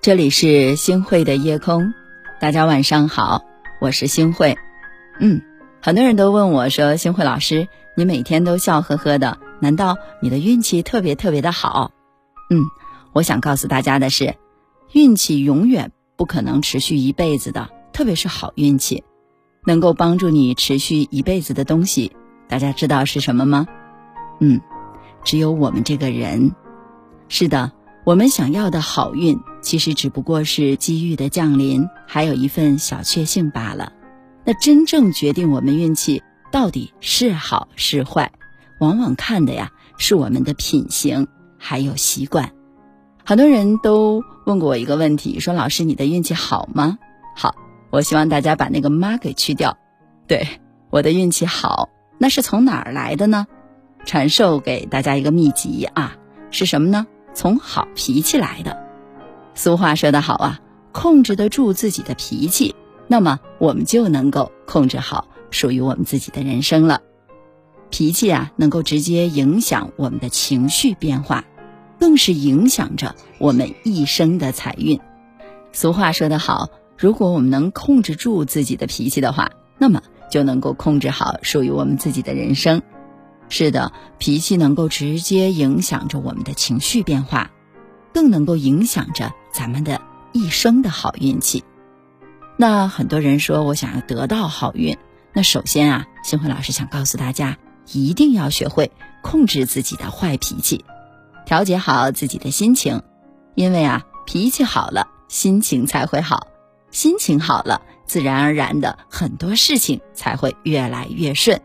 这里是星慧的夜空，大家晚上好，我是星慧。嗯，很多人都问我说：“星慧老师，你每天都笑呵呵的，难道你的运气特别特别的好？”嗯，我想告诉大家的是，运气永远不可能持续一辈子的，特别是好运气，能够帮助你持续一辈子的东西，大家知道是什么吗？嗯，只有我们这个人。是的。我们想要的好运，其实只不过是机遇的降临，还有一份小确幸罢了。那真正决定我们运气到底是好是坏，往往看的呀是我们的品行还有习惯。很多人都问过我一个问题，说老师你的运气好吗？好，我希望大家把那个妈给去掉。对，我的运气好，那是从哪儿来的呢？传授给大家一个秘籍啊，是什么呢？从好脾气来的，俗话说得好啊，控制得住自己的脾气，那么我们就能够控制好属于我们自己的人生了。脾气啊，能够直接影响我们的情绪变化，更是影响着我们一生的财运。俗话说得好，如果我们能控制住自己的脾气的话，那么就能够控制好属于我们自己的人生。是的，脾气能够直接影响着我们的情绪变化，更能够影响着咱们的一生的好运气。那很多人说我想要得到好运，那首先啊，星辉老师想告诉大家，一定要学会控制自己的坏脾气，调节好自己的心情，因为啊，脾气好了，心情才会好，心情好了，自然而然的很多事情才会越来越顺。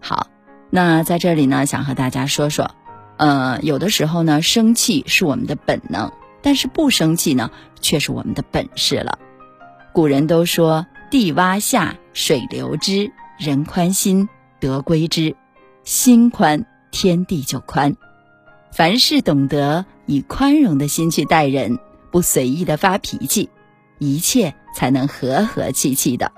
好。那在这里呢，想和大家说说，呃，有的时候呢，生气是我们的本能，但是不生气呢，却是我们的本事了。古人都说：“地洼下，水流之，人宽心，得归之。心宽，天地就宽。凡事懂得以宽容的心去待人，不随意的发脾气，一切才能和和气气的。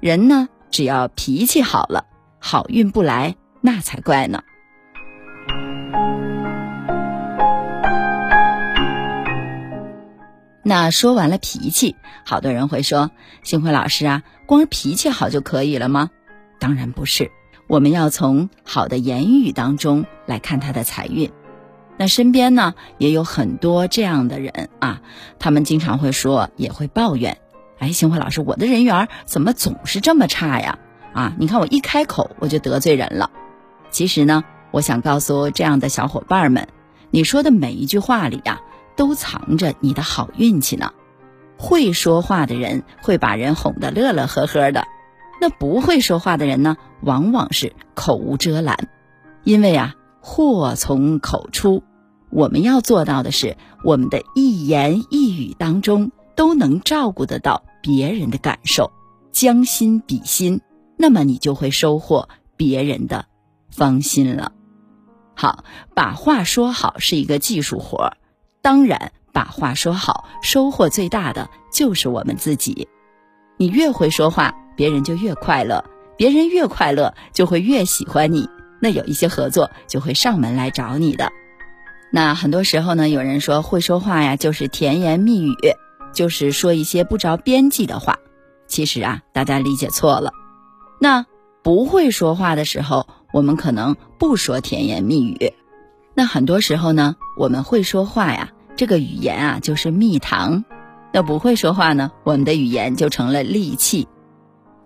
人呢，只要脾气好了，好运不来。”那才怪呢。那说完了脾气，好多人会说：“幸辉老师啊，光脾气好就可以了吗？”当然不是，我们要从好的言语当中来看他的财运。那身边呢也有很多这样的人啊，他们经常会说，也会抱怨：“哎，幸辉老师，我的人缘怎么总是这么差呀？啊，你看我一开口我就得罪人了。”其实呢，我想告诉这样的小伙伴们，你说的每一句话里呀，都藏着你的好运气呢。会说话的人会把人哄得乐乐呵呵的，那不会说话的人呢，往往是口无遮拦。因为啊，祸从口出，我们要做到的是，我们的一言一语当中都能照顾得到别人的感受，将心比心，那么你就会收获别人的。芳心了，好，把话说好是一个技术活儿。当然，把话说好，收获最大的就是我们自己。你越会说话，别人就越快乐；别人越快乐，就会越喜欢你。那有一些合作就会上门来找你的。那很多时候呢，有人说会说话呀，就是甜言蜜语，就是说一些不着边际的话。其实啊，大家理解错了。那不会说话的时候。我们可能不说甜言蜜语，那很多时候呢，我们会说话呀，这个语言啊就是蜜糖；那不会说话呢，我们的语言就成了利器。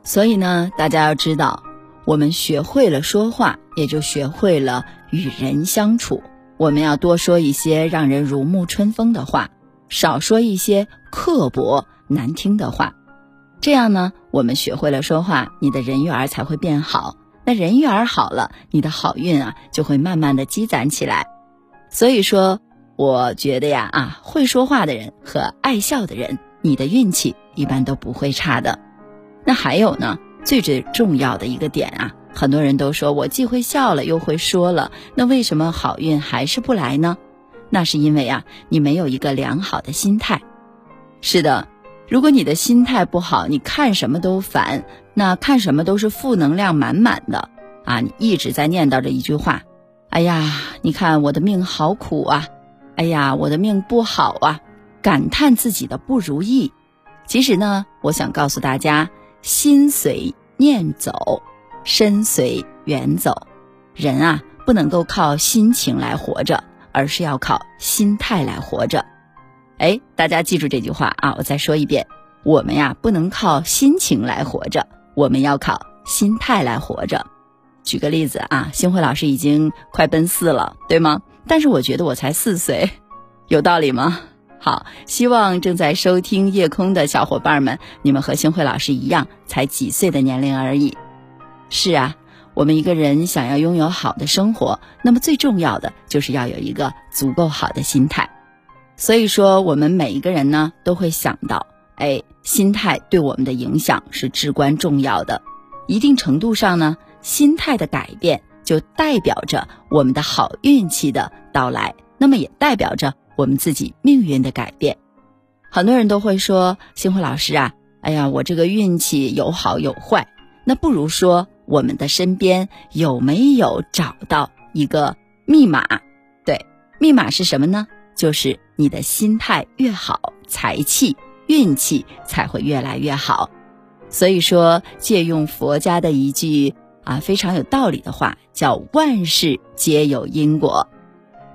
所以呢，大家要知道，我们学会了说话，也就学会了与人相处。我们要多说一些让人如沐春风的话，少说一些刻薄难听的话。这样呢，我们学会了说话，你的人缘才会变好。那人缘好了，你的好运啊就会慢慢的积攒起来。所以说，我觉得呀啊，会说话的人和爱笑的人，你的运气一般都不会差的。那还有呢，最最重要的一个点啊，很多人都说我既会笑了又会说了，那为什么好运还是不来呢？那是因为啊，你没有一个良好的心态。是的。如果你的心态不好，你看什么都烦，那看什么都是负能量满满的，啊，你一直在念叨着一句话：“哎呀，你看我的命好苦啊！哎呀，我的命不好啊！”感叹自己的不如意。其实呢，我想告诉大家：心随念走，身随缘走。人啊，不能够靠心情来活着，而是要靠心态来活着。哎，大家记住这句话啊！我再说一遍：我们呀，不能靠心情来活着，我们要靠心态来活着。举个例子啊，星辉老师已经快奔四了，对吗？但是我觉得我才四岁，有道理吗？好，希望正在收听夜空的小伙伴们，你们和星辉老师一样，才几岁的年龄而已。是啊，我们一个人想要拥有好的生活，那么最重要的就是要有一个足够好的心态。所以说，我们每一个人呢，都会想到，哎，心态对我们的影响是至关重要的。一定程度上呢。心态的改变，就代表着我们的好运气的到来，那么也代表着我们自己命运的改变。很多人都会说：“星辉老师啊，哎呀，我这个运气有好有坏。”那不如说，我们的身边有没有找到一个密码？对，密码是什么呢？就是你的心态越好，财气、运气才会越来越好。所以说，借用佛家的一句。啊，非常有道理的话，叫万事皆有因果。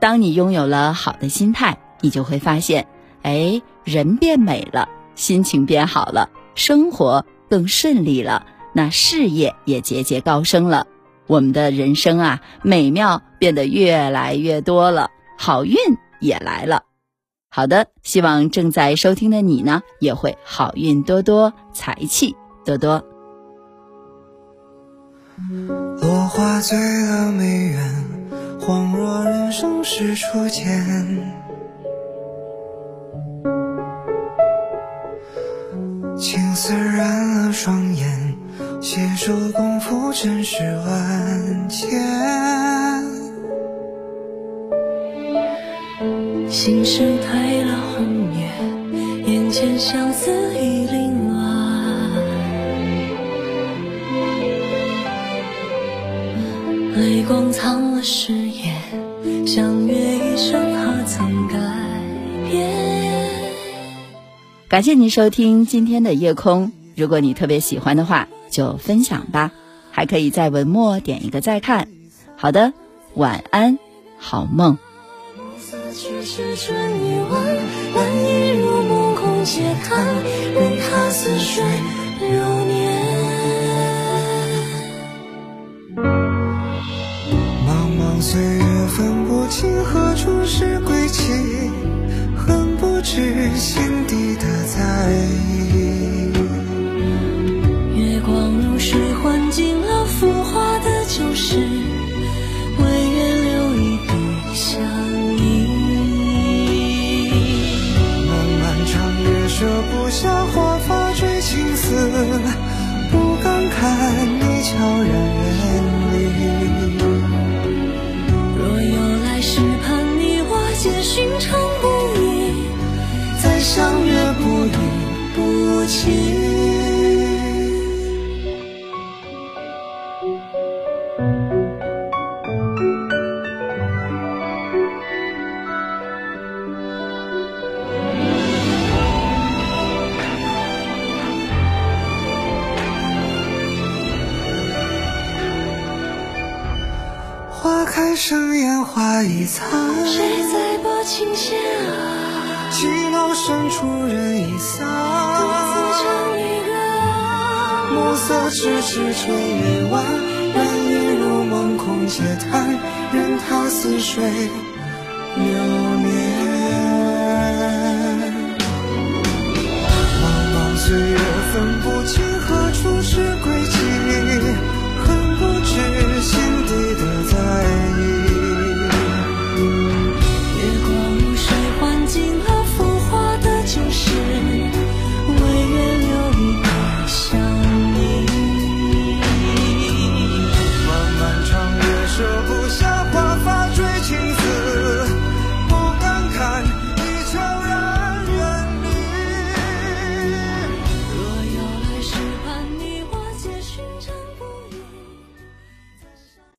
当你拥有了好的心态，你就会发现，哎，人变美了，心情变好了，生活更顺利了，那事业也节节高升了，我们的人生啊，美妙变得越来越多了，好运也来了。好的，希望正在收听的你呢，也会好运多多，财气多多。落花醉了梅园，恍若人生是初见。青丝染了双眼，携手共赴尘世万千。心事褪了红颜，眼前相思已凌乱。泪光藏了誓言，相约一生何曾改变？感谢您收听今天的夜空。如果你特别喜欢的话，就分享吧，还可以在文末点一个再看。好的，晚安，好梦。茫茫岁月分不清何处是看你悄然远离。若有来世，盼你我皆寻常不已，再相约不离不弃。生烟花易残。谁在拨？琴弦啊，寂寥深处人已散。独自唱离歌啊，暮色迟迟春未晚。人影如梦空嗟叹，任他似水流年。茫茫岁月分不。